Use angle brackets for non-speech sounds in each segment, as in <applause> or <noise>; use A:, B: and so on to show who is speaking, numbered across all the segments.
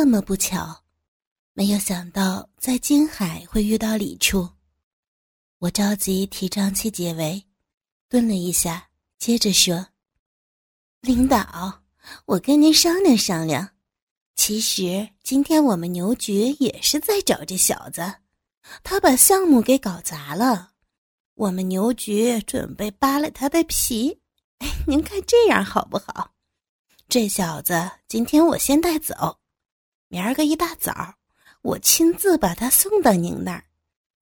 A: 那么不巧，没有想到在金海会遇到李处。我着急替张七解围，顿了一下，接着说：“领导，我跟您商量商量。其实今天我们牛局也是在找这小子，他把项目给搞砸了。我们牛局准备扒了他的皮。您看这样好不好？这小子今天我先带走，明儿个一大早，我亲自把他送到您那儿。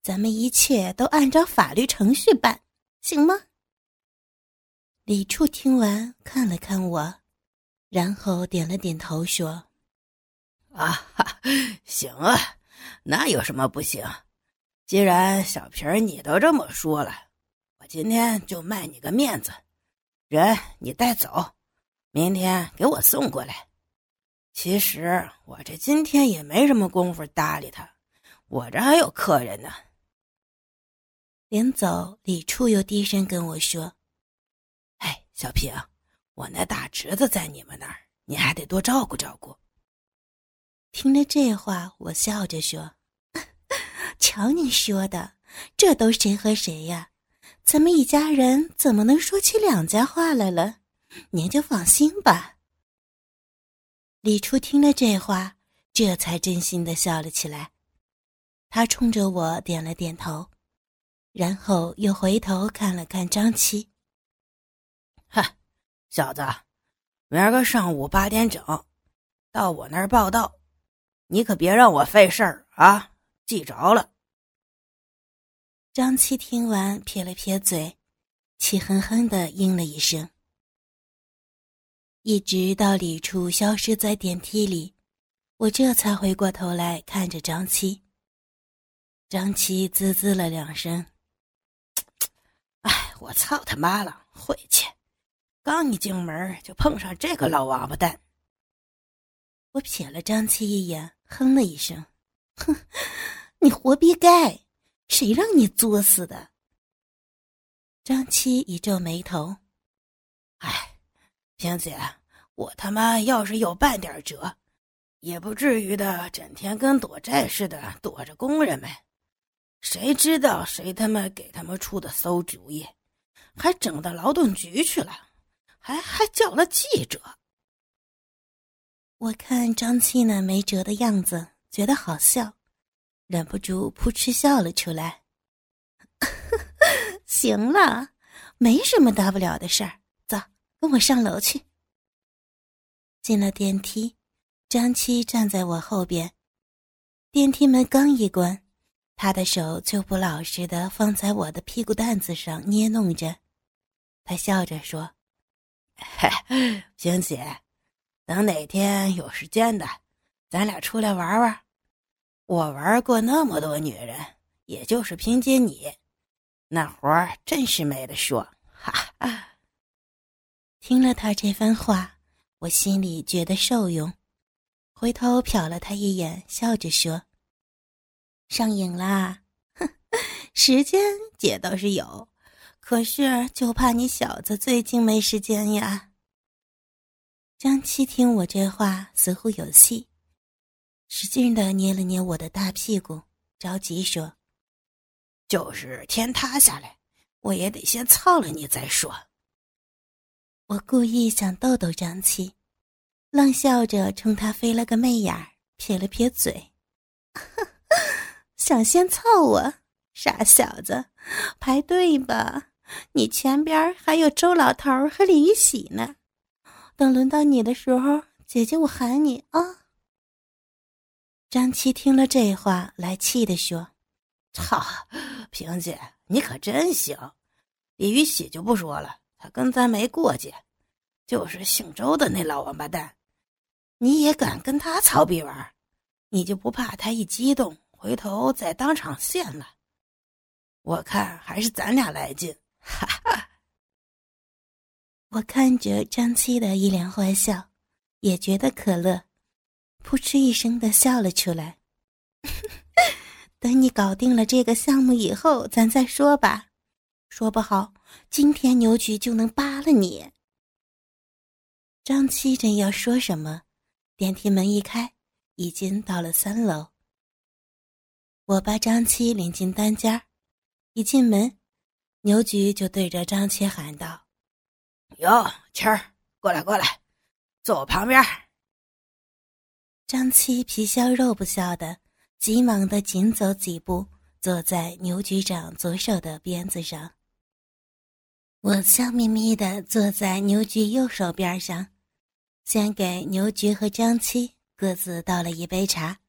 A: 咱们一切都按照法律程序办，行吗？”李处听完看了看我，然后点了点头说：“
B: 啊，哈，行啊，那有什么不行？”既然小皮儿你都这么说了，我今天就卖你个面子，人你带走，明天给我送过来。其实我这今天也没什么功夫搭理他，我这还有客人呢。
A: 临走，李处又低声跟我说：“
B: 哎，小平，我那大侄子在你们那儿，你还得多照顾照顾。”
A: 听了这话，我笑着说。<laughs> 瞧你说的，这都谁和谁呀？咱们一家人怎么能说起两家话来了？您就放心吧。李初听了这话，这才真心的笑了起来。他冲着我点了点头，然后又回头看了看张七。
B: 哈，小子，明儿个上午八点整，到我那儿报道，你可别让我费事儿啊！记着了。
A: 张七听完，撇了撇嘴，气哼哼的应了一声。一直到李处消失在电梯里，我这才回过头来看着张七。张七滋滋了两声：“
B: 哎，我操他妈了，晦气！刚一进门就碰上这个老王八蛋。”
A: 我瞥了张七一眼，哼了一声：“哼。”你活逼该！谁让你作死的？张七一皱眉头，
B: 哎，萍姐，我他妈要是有半点辙，也不至于的整天跟躲债似的躲着工人们。谁知道谁他妈给他们出的馊主意，还整到劳动局去了，还还叫了记者。
A: 我看张七那没辙的样子，觉得好笑。忍不住扑哧笑了出来。<laughs> 行了，没什么大不了的事儿，走，跟我上楼去。进了电梯，张七站在我后边。电梯门刚一关，他的手就不老实的放在我的屁股蛋子上捏弄着。他笑着说：“
B: 星姐，等哪天有时间的，咱俩出来玩玩。”我玩过那么多女人，也就是凭借你，那活儿真是没得说。哈哈！
A: 听了他这番话，我心里觉得受用，回头瞟了他一眼，笑着说：“上瘾啦！哼，时间姐倒是有，可是就怕你小子最近没时间呀。”江七听我这话，似乎有戏。使劲的捏了捏我的大屁股，着急说：“
B: 就是天塌下来，我也得先操了你再说。”
A: 我故意想逗逗张七，冷笑着冲他飞了个媚眼儿，撇了撇嘴：“ <laughs> 想先操我，傻小子，排队吧，你前边还有周老头和李玉喜呢。等轮到你的时候，姐姐我喊你啊。”张七听了这话，来气的说：“
B: 操，萍姐，你可真行！李玉喜就不说了，他跟咱没过节，就是姓周的那老王八蛋，你也敢跟他操逼玩？你就不怕他一激动，回头再当场现了？我看还是咱俩来劲。”哈哈！
A: 我看着张七的一脸坏笑，也觉得可乐。扑哧一声的笑了出来。<laughs> 等你搞定了这个项目以后，咱再说吧。说不好，今天牛局就能扒了你。张七正要说什么，电梯门一开，已经到了三楼。我把张七领进单间一进门，牛局就对着张七喊道：“
B: 哟，七儿，过来过来，坐我旁边。”
A: 张七皮笑肉不笑的，急忙的紧走几步，坐在牛局长左手的鞭子上。我笑眯眯的坐在牛菊右手边上，先给牛菊和张七各自倒了一杯茶。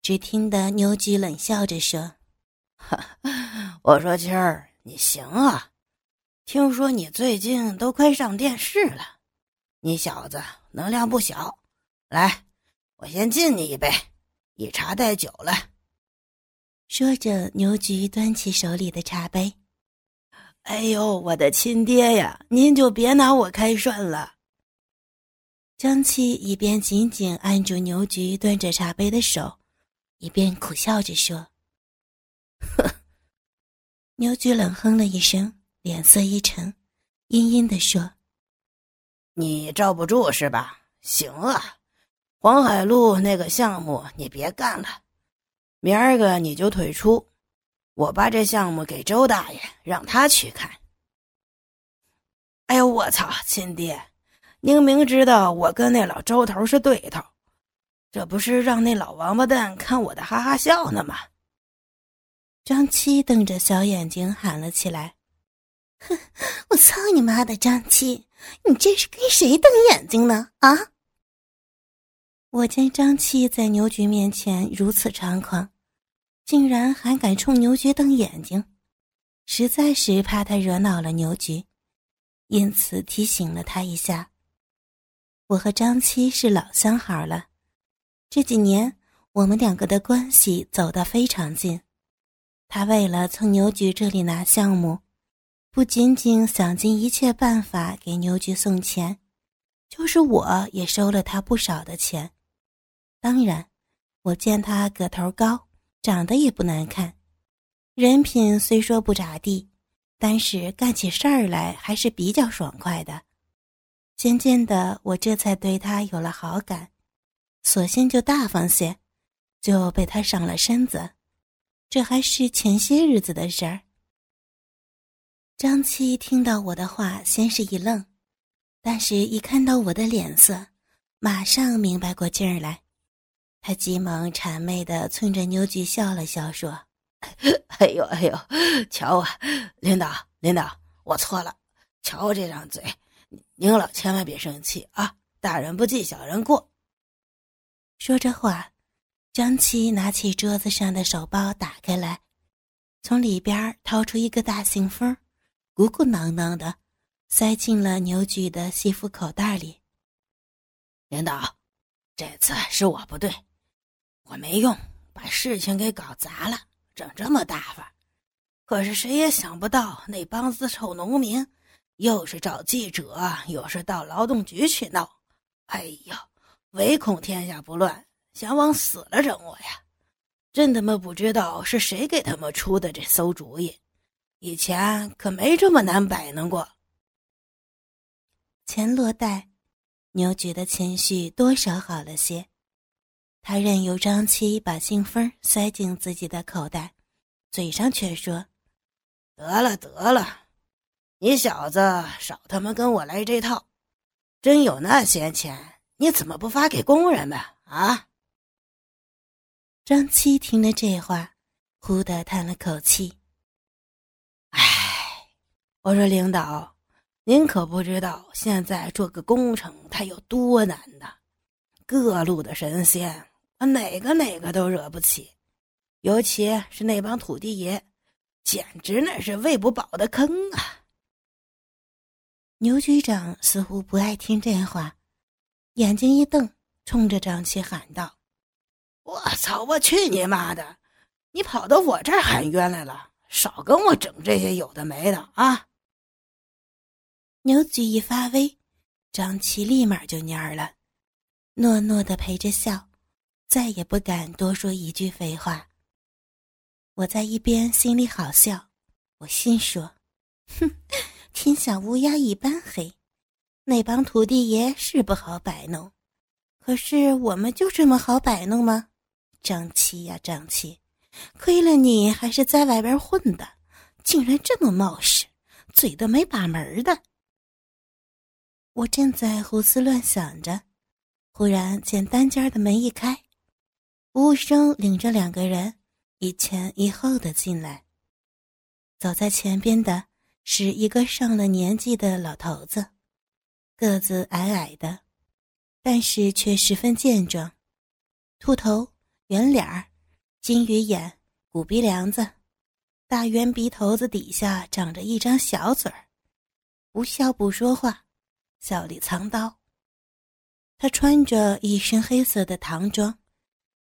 A: 只听得牛菊冷笑着说：“
B: 我说七儿，你行啊！听说你最近都快上电视了，你小子能量不小，来。”我先敬你一杯，以茶代酒了。
A: 说着，牛菊端起手里的茶杯。
B: 哎呦，我的亲爹呀，您就别拿我开涮了。
A: 张七一边紧紧按住牛菊端着茶杯的手，一边苦笑着说：“
B: 呵。”
A: 牛菊冷哼了一声，脸色一沉，阴阴的说：“
B: 你罩不住是吧？行啊。”黄海路那个项目你别干了，明儿个你就退出，我把这项目给周大爷，让他去看。哎呦我操，亲爹，您明知道我跟那老周头是对头，这不是让那老王八蛋看我的哈哈笑呢吗？
A: 张七瞪着小眼睛喊了起来：“哼，我操你妈的，张七，你这是跟谁瞪眼睛呢？啊！”我见张七在牛局面前如此猖狂，竟然还敢冲牛局瞪眼睛，实在是怕他惹恼了牛局，因此提醒了他一下。我和张七是老相好了，这几年我们两个的关系走得非常近。他为了从牛局这里拿项目，不仅仅想尽一切办法给牛局送钱，就是我也收了他不少的钱。当然，我见他个头高，长得也不难看，人品虽说不咋地，但是干起事儿来还是比较爽快的。渐渐的，我这才对他有了好感，索性就大方些，就被他上了身子。这还是前些日子的事儿。张七听到我的话，先是一愣，但是一看到我的脸色，马上明白过劲儿来。他急忙谄媚的冲着牛菊笑了笑，说：“
B: 哎呦哎呦，瞧我，领导领导，我错了，瞧我这张嘴，您老千万别生气啊，大人不计小人过。”
A: 说着话，张七拿起桌子上的手包打开来，从里边掏出一个大信封，鼓鼓囊囊的，塞进了牛菊的西服口袋里。
B: 领导，这次是我不对。我没用，把事情给搞砸了，整这么大发。可是谁也想不到，那帮子臭农民，又是找记者，又是到劳动局去闹。哎呀，唯恐天下不乱，想往死了整我呀！真他妈不知道是谁给他们出的这馊主意，以前可没这么难摆弄过。
A: 钱落袋，牛局的情绪多少好了些。他任由张七把信封塞进自己的口袋，嘴上却说：“
B: 得了得了，你小子少他妈跟我来这套！真有那闲钱，你怎么不发给工人们啊？”
A: 张七听了这话，忽地叹了口气：“
B: 唉，我说领导，您可不知道现在做个工程它有多难呐！各路的神仙。”啊哪个哪个都惹不起，尤其是那帮土地爷，简直那是喂不饱的坑啊！
A: 牛局长似乎不爱听这话，眼睛一瞪，冲着张七喊道：“
B: 我操！我去你妈的！你跑到我这儿喊冤来了，少跟我整这些有的没的啊！”
A: 牛局一发威，张七立马就蔫了，诺诺的陪着笑。再也不敢多说一句废话。我在一边心里好笑，我心说：“哼，天下乌鸦一般黑，那帮土地爷是不好摆弄，可是我们就这么好摆弄吗？张七呀，张七，亏了你还是在外边混的，竟然这么冒失，嘴都没把门的。我正在胡思乱想着，忽然见单间的门一开，服务生领着两个人一前一后的进来。走在前边的是一个上了年纪的老头子，个子矮矮的，但是却十分健壮，秃头。圆脸儿，金鱼眼，鼓鼻梁子，大圆鼻头子底下长着一张小嘴儿，不笑不说话，笑里藏刀。他穿着一身黑色的唐装，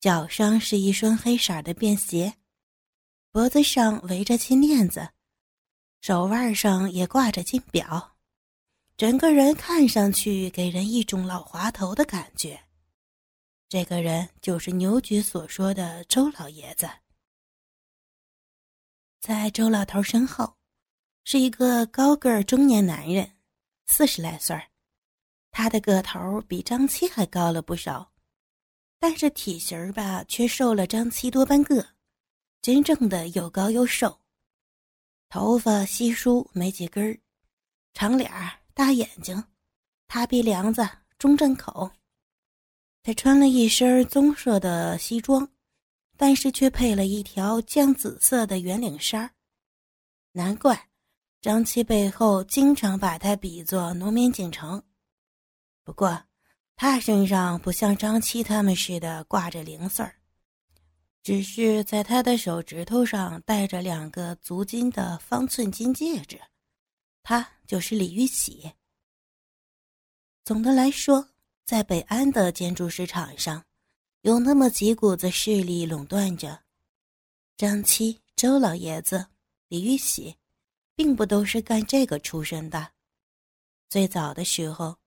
A: 脚上是一双黑色的便鞋，脖子上围着金链子，手腕上也挂着金表，整个人看上去给人一种老滑头的感觉。这个人就是牛局所说的周老爷子。在周老头身后，是一个高个儿中年男人，四十来岁他的个头比张七还高了不少，但是体型儿吧，却瘦了张七多半个，真正的又高又瘦。头发稀疏，没几根儿，长脸儿，大眼睛，塌鼻梁子，中正口。他穿了一身棕色的西装，但是却配了一条酱紫色的圆领衫难怪张七背后经常把他比作农民进城。不过，他身上不像张七他们似的挂着零碎儿，只是在他的手指头上戴着两个足金的方寸金戒指。他就是李玉喜。总的来说。在北安的建筑市场上，有那么几股子势力垄断着。张七、周老爷子、李玉喜，并不都是干这个出身的。最早的时候，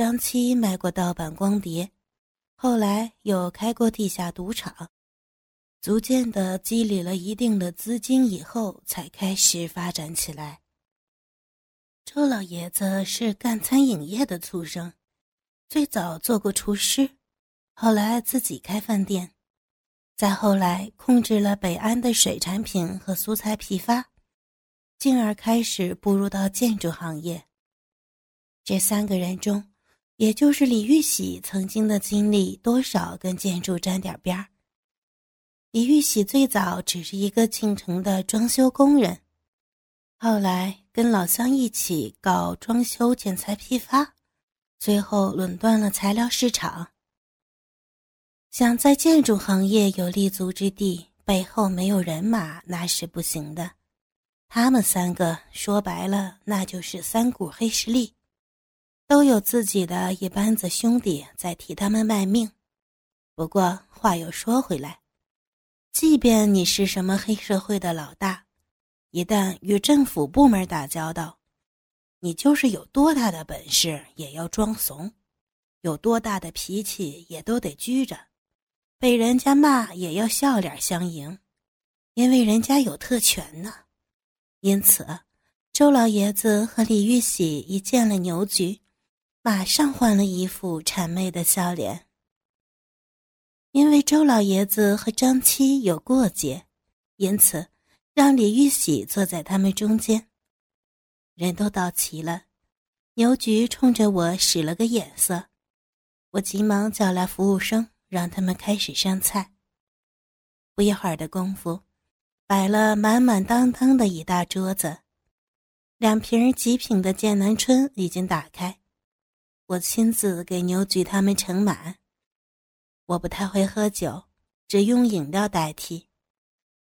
A: 张七卖过盗版光碟，后来又开过地下赌场，逐渐的积累了一定的资金以后，才开始发展起来。周老爷子是干餐饮业的出生。最早做过厨师，后来自己开饭店，再后来控制了北安的水产品和蔬菜批发，进而开始步入到建筑行业。这三个人中，也就是李玉玺曾经的经历多少跟建筑沾点边儿。李玉玺最早只是一个进城的装修工人，后来跟老乡一起搞装修建材批发。最后垄断了材料市场。想在建筑行业有立足之地，背后没有人马那是不行的。他们三个说白了，那就是三股黑势力，都有自己的一班子兄弟在替他们卖命。不过话又说回来，即便你是什么黑社会的老大，一旦与政府部门打交道，你就是有多大的本事，也要装怂；有多大的脾气，也都得拘着。被人家骂，也要笑脸相迎，因为人家有特权呢。因此，周老爷子和李玉玺一见了牛局，马上换了一副谄媚的笑脸。因为周老爷子和张七有过节，因此让李玉玺坐在他们中间。人都到齐了，牛局冲着我使了个眼色，我急忙叫来服务生，让他们开始上菜。不一会儿的功夫，摆了满满当当的一大桌子，两瓶极品的剑南春已经打开，我亲自给牛局他们盛满。我不太会喝酒，只用饮料代替。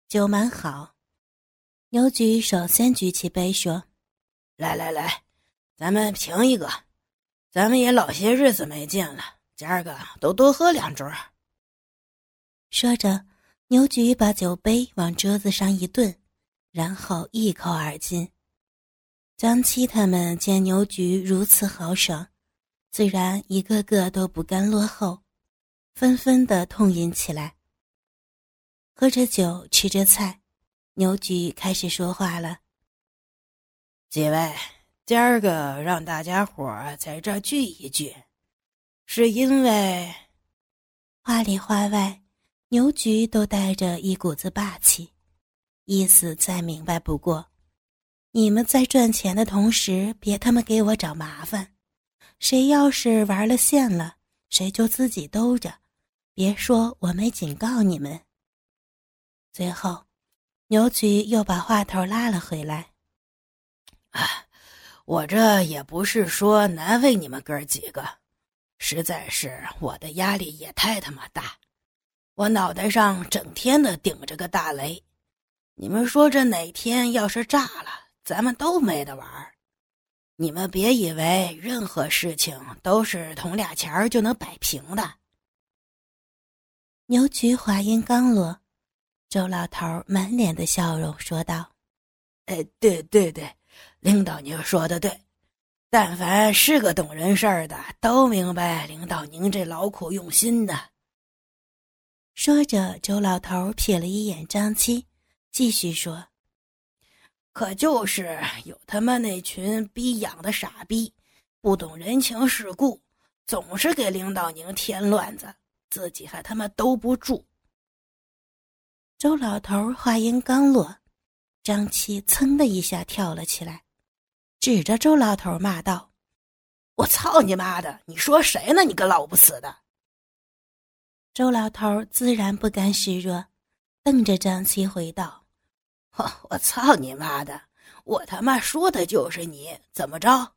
A: 酒满好，牛局首先举起杯说。
B: 来来来，咱们平一个，咱们也老些日子没见了，今儿个都多喝两盅。
A: 说着，牛局把酒杯往桌子上一顿，然后一口而尽。张七他们见牛局如此豪爽，自然一个个都不甘落后，纷纷的痛饮起来。喝着酒，吃着菜，牛局开始说话了。
B: 几位，今儿个让大家伙在这聚一聚，是因为
A: 话里话外，牛局都带着一股子霸气，意思再明白不过。你们在赚钱的同时，别他妈给我找麻烦。谁要是玩了线了，谁就自己兜着，别说我没警告你们。最后，牛局又把话头拉了回来。
B: 啊，我这也不是说难为你们哥几个，实在是我的压力也太他妈大，我脑袋上整天的顶着个大雷。你们说这哪天要是炸了？咱们都没得玩你们别以为任何事情都是捅俩钱儿就能摆平的。
A: 牛菊话音刚落，周老头满脸的笑容说道：“
B: 哎，对对对，领导您说的对，但凡是个懂人事儿的，都明白领导您这劳苦用心的。”
A: 说着，周老头瞥了一眼张七，继续说。
B: 可就是有他妈那群逼养的傻逼，不懂人情世故，总是给领导您添乱子，自己还他妈兜不住。
A: 周老头话音刚落，张七噌的一下跳了起来，指着周老头骂道：“
B: 我操你妈的！你说谁呢？你个老不死的！”
A: 周老头自然不甘示弱，瞪着张七回道。<laughs>
B: 我操你妈的！我他妈说的就是你，怎么着？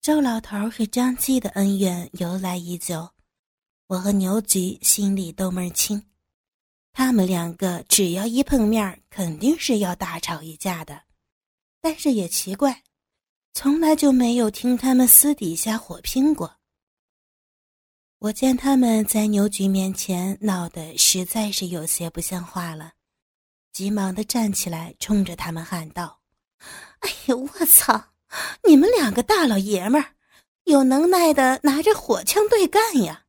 A: 周老头和张七的恩怨由来已久，我和牛菊心里都门清。他们两个只要一碰面，肯定是要大吵一架的。但是也奇怪，从来就没有听他们私底下火拼过。我见他们在牛菊面前闹得实在是有些不像话了。急忙的站起来，冲着他们喊道：“哎呀，我操！你们两个大老爷们儿，有能耐的拿着火枪对干呀！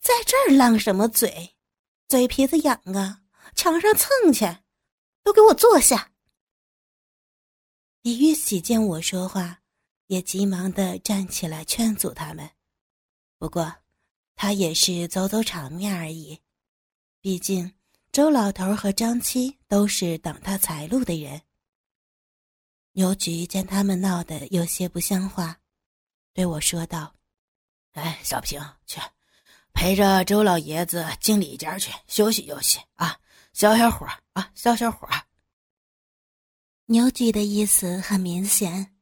A: 在这儿浪什么嘴？嘴皮子痒啊！墙上蹭去！都给我坐下！”李玉喜见我说话，也急忙的站起来劝阻他们。不过，他也是走走场面而已，毕竟。周老头和张七都是挡他财路的人。牛菊见他们闹得有些不像话，对我说道：“
B: 哎，小平，去陪着周老爷子进里间去休息休息啊，消消火啊，消消火。”
A: 牛菊的意思很明显，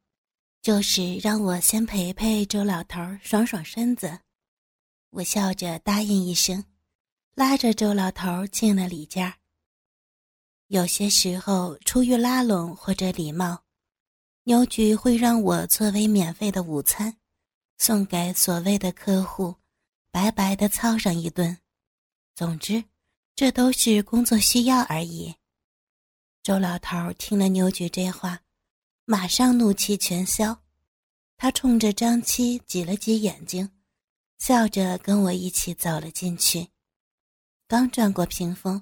A: 就是让我先陪陪周老头，爽爽身子。我笑着答应一声。拉着周老头进了里间有些时候出于拉拢或者礼貌，牛局会让我作为免费的午餐，送给所谓的客户，白白的操上一顿。总之，这都是工作需要而已。周老头听了牛局这话，马上怒气全消，他冲着张七挤了挤眼睛，笑着跟我一起走了进去。刚转过屏风，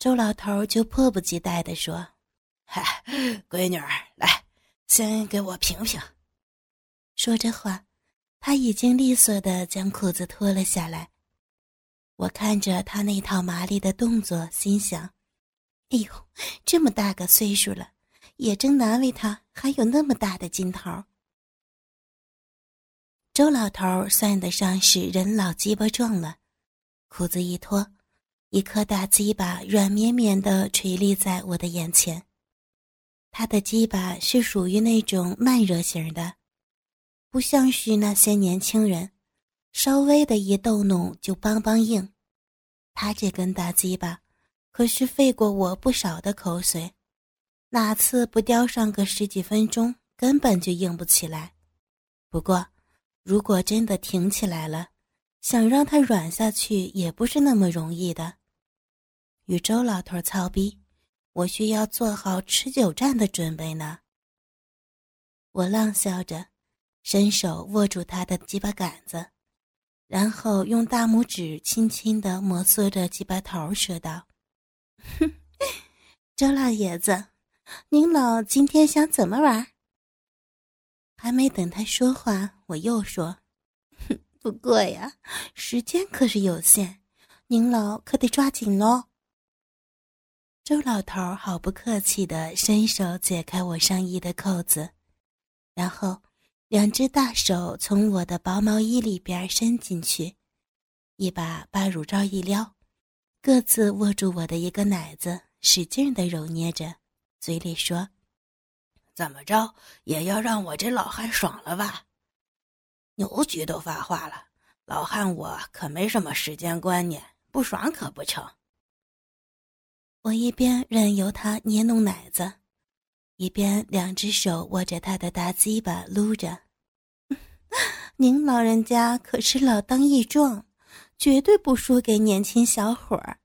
A: 周老头就迫不及待地说：“
B: 嗨，闺女儿，来，先给我评评。”
A: 说着话，他已经利索的将裤子脱了下来。我看着他那套麻利的动作，心想：“哎呦，这么大个岁数了，也真难为他还有那么大的劲头。”周老头算得上是人老鸡巴壮了，裤子一脱。一颗大鸡巴软绵绵的垂立在我的眼前，他的鸡巴是属于那种慢热型的，不像是那些年轻人，稍微的一逗弄就梆梆硬。他这根大鸡巴可是费过我不少的口水，哪次不叼上个十几分钟，根本就硬不起来。不过，如果真的挺起来了，想让它软下去也不是那么容易的。与周老头操逼，我需要做好持久战的准备呢。我浪笑着，伸手握住他的鸡巴杆子，然后用大拇指轻轻的摩挲着鸡巴头，说道：“哼，周老爷子，您老今天想怎么玩？”还没等他说话，我又说：“哼，不过呀，时间可是有限，您老可得抓紧喽。周老头毫不客气地伸手解开我上衣的扣子，然后两只大手从我的薄毛衣里边伸进去，一把把乳罩一撩，各自握住我的一个奶子，使劲的揉捏着，嘴里说：“
B: 怎么着也要让我这老汉爽了吧？牛局都发话了，老汉我可没什么时间观念，不爽可不成。”
A: 我一边任由他捏弄奶子，一边两只手握着他的大鸡巴撸着。<laughs> 您老人家可是老当益壮，绝对不输给年轻小伙儿。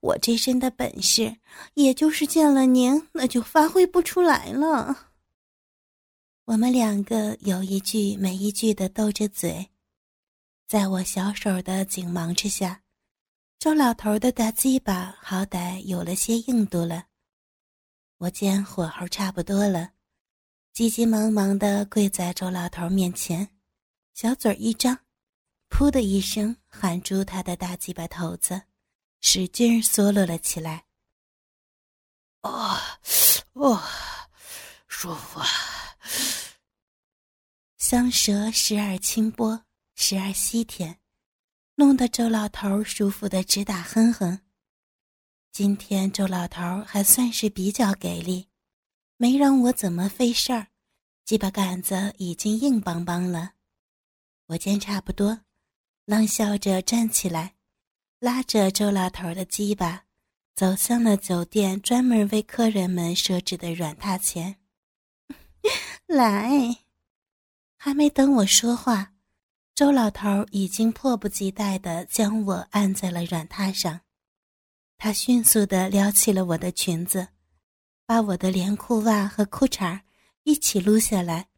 A: 我这身的本事，也就是见了您，那就发挥不出来了。我们两个有一句没一句的斗着嘴，在我小手的紧忙之下。周老头的大鸡巴好歹有了些硬度了，我见火候差不多了，急急忙忙的跪在周老头面前，小嘴一张，噗的一声含住他的大鸡巴头子，使劲缩落了起来。
B: 哦，哦，舒服啊！
A: 香舌时而清波，时而稀甜。弄得周老头舒服的直打哼哼。今天周老头还算是比较给力，没让我怎么费事儿，鸡巴杆子已经硬邦邦了。我见差不多，冷笑着站起来，拉着周老头的鸡巴，走向了酒店专门为客人们设置的软榻前。<laughs> 来，还没等我说话。周老头已经迫不及待地将我按在了软榻上，他迅速地撩起了我的裙子，把我的连裤袜和裤衩一起撸下来，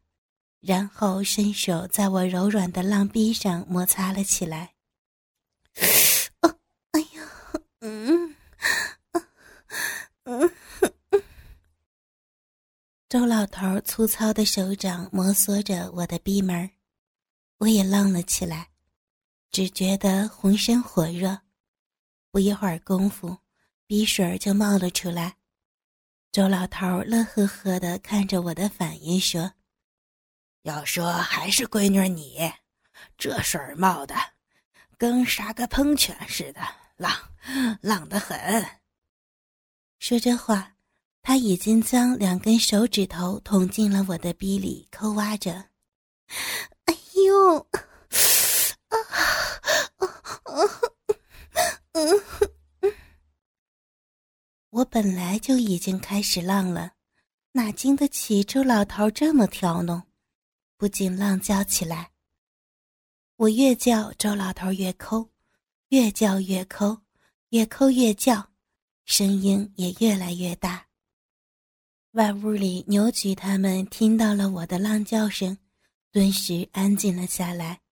A: 然后伸手在我柔软的浪逼上摩擦了起来。哦，哎呀，嗯，嗯，周老头粗糙的手掌摩挲着我的逼门儿。我也浪了起来，只觉得浑身火热，不一会儿功夫，鼻水就冒了出来。周老头乐呵呵的看着我的反应说：“
B: 要说还是闺女你，这水儿冒的，跟杀个喷泉似的，浪，浪得很。”
A: 说这话，他已经将两根手指头捅进了我的逼里，抠挖着。哟，啊啊啊！嗯我本来就已经开始浪了，哪经得起周老头这么挑弄，不禁浪叫起来。我越叫，周老头越抠，越叫越抠，越抠越叫，声音也越来越大。外屋里牛菊他们听到了我的浪叫声。顿时安静了下来。